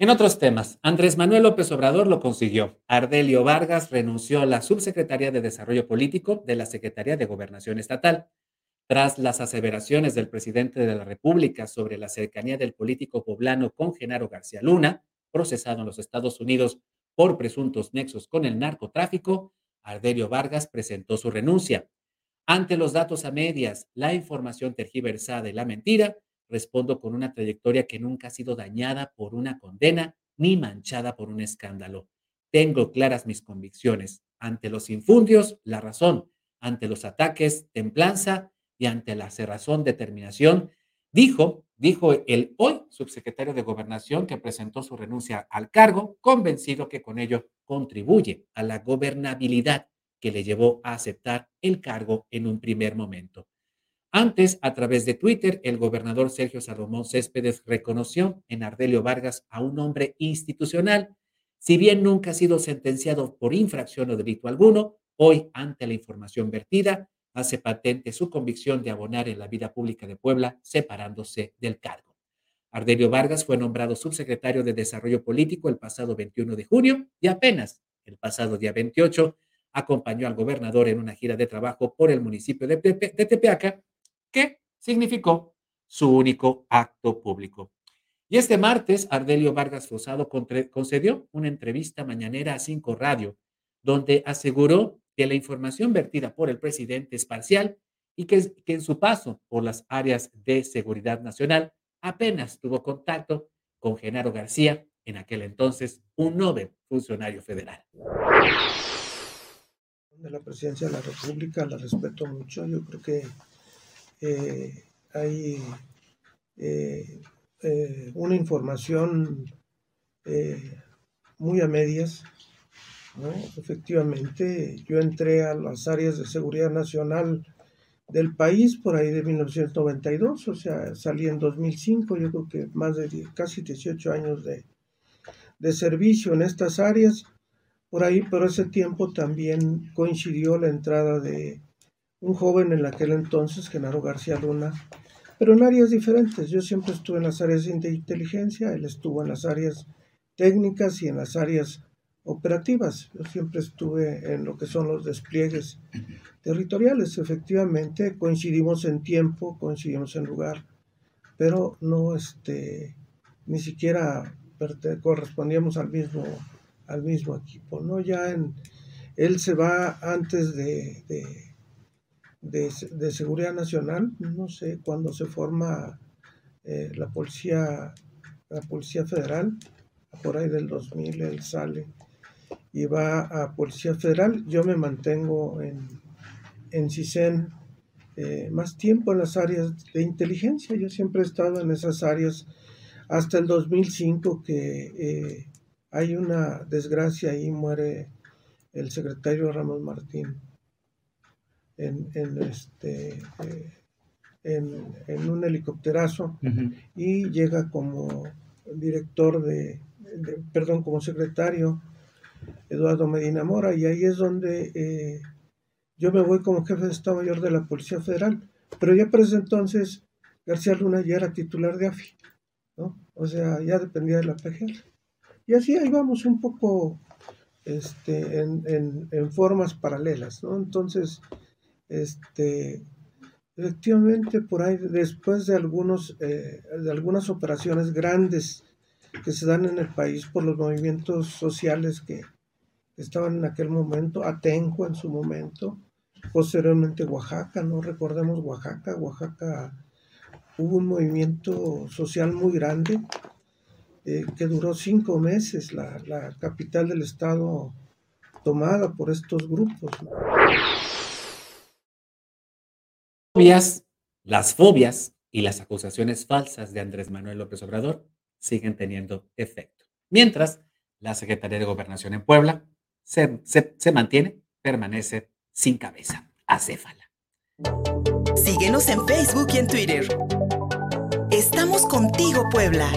En otros temas, Andrés Manuel López Obrador lo consiguió. Ardelio Vargas renunció a la Subsecretaría de Desarrollo Político de la Secretaría de Gobernación Estatal. Tras las aseveraciones del presidente de la República sobre la cercanía del político poblano con Genaro García Luna, procesado en los Estados Unidos por presuntos nexos con el narcotráfico, Ardelio Vargas presentó su renuncia. Ante los datos a medias, la información tergiversada y la mentira, respondo con una trayectoria que nunca ha sido dañada por una condena ni manchada por un escándalo. Tengo claras mis convicciones. Ante los infundios, la razón. Ante los ataques, templanza. Y ante la cerrazón, determinación. Dijo, dijo el hoy subsecretario de Gobernación que presentó su renuncia al cargo, convencido que con ello contribuye a la gobernabilidad que le llevó a aceptar el cargo en un primer momento. Antes, a través de Twitter, el gobernador Sergio Salomón Céspedes reconoció en Ardelio Vargas a un hombre institucional. Si bien nunca ha sido sentenciado por infracción o delito alguno, hoy, ante la información vertida, hace patente su convicción de abonar en la vida pública de Puebla, separándose del cargo. Ardelio Vargas fue nombrado subsecretario de Desarrollo Político el pasado 21 de junio y apenas el pasado día 28 acompañó al gobernador en una gira de trabajo por el municipio de, de Tepeaca que significó su único acto público. Y este martes, Ardelio Vargas Fosado concedió una entrevista mañanera a Cinco Radio, donde aseguró que la información vertida por el presidente es parcial y que, que en su paso por las áreas de seguridad nacional apenas tuvo contacto con Genaro García, en aquel entonces un noble funcionario federal. De la presidencia de la República la respeto mucho. Yo creo que eh, hay eh, eh, una información muy a medias. Efectivamente, yo entré a las áreas de seguridad nacional del país por ahí de 1992, o sea, salí en 2005, yo creo que más de casi 18 años de, de servicio en estas áreas. Por ahí, por ese tiempo también coincidió la entrada de un joven en aquel entonces, Genaro García Luna, pero en áreas diferentes. Yo siempre estuve en las áreas de inteligencia, él estuvo en las áreas técnicas y en las áreas operativas. Yo siempre estuve en lo que son los despliegues territoriales. Efectivamente, coincidimos en tiempo, coincidimos en lugar, pero no este, ni siquiera correspondíamos al mismo, al mismo equipo. ¿no? Ya en, él se va antes de de, seguridad nacional, no sé, cuando se forma eh, la policía, la policía federal, por ahí del 2000 él sale y va a policía federal. Yo me mantengo en, en CISEN eh, más tiempo en las áreas de inteligencia. Yo siempre he estado en esas áreas hasta el 2005 que eh, hay una desgracia y muere el secretario Ramos Martín en, en este, eh, en, un helicópterazo y llega como director de, perdón, como secretario Eduardo Medina Mora y ahí es donde eh, yo me voy como jefe de Estado Mayor de la Policía Federal, pero ya para ese entonces García Luna ya era titular de AFI, ¿no? O sea, ya dependía de la PGR. Y así ahí vamos un poco este, en, en, en formas paralelas, ¿no? Entonces, este, efectivamente, por ahí, después de, algunos, eh, de algunas operaciones grandes que se dan en el país por los movimientos sociales que estaban en aquel momento, Atenco en su momento, posteriormente Oaxaca, no recordemos Oaxaca, Oaxaca hubo un movimiento social muy grande eh, que duró cinco meses, la, la, capital del estado tomada por estos grupos las fobias y las acusaciones falsas de Andrés Manuel López Obrador siguen teniendo efecto. Mientras, la Secretaría de Gobernación en Puebla se, se mantiene, permanece sin cabeza, acéfala. Síguenos en Facebook y en Twitter. Estamos contigo, Puebla.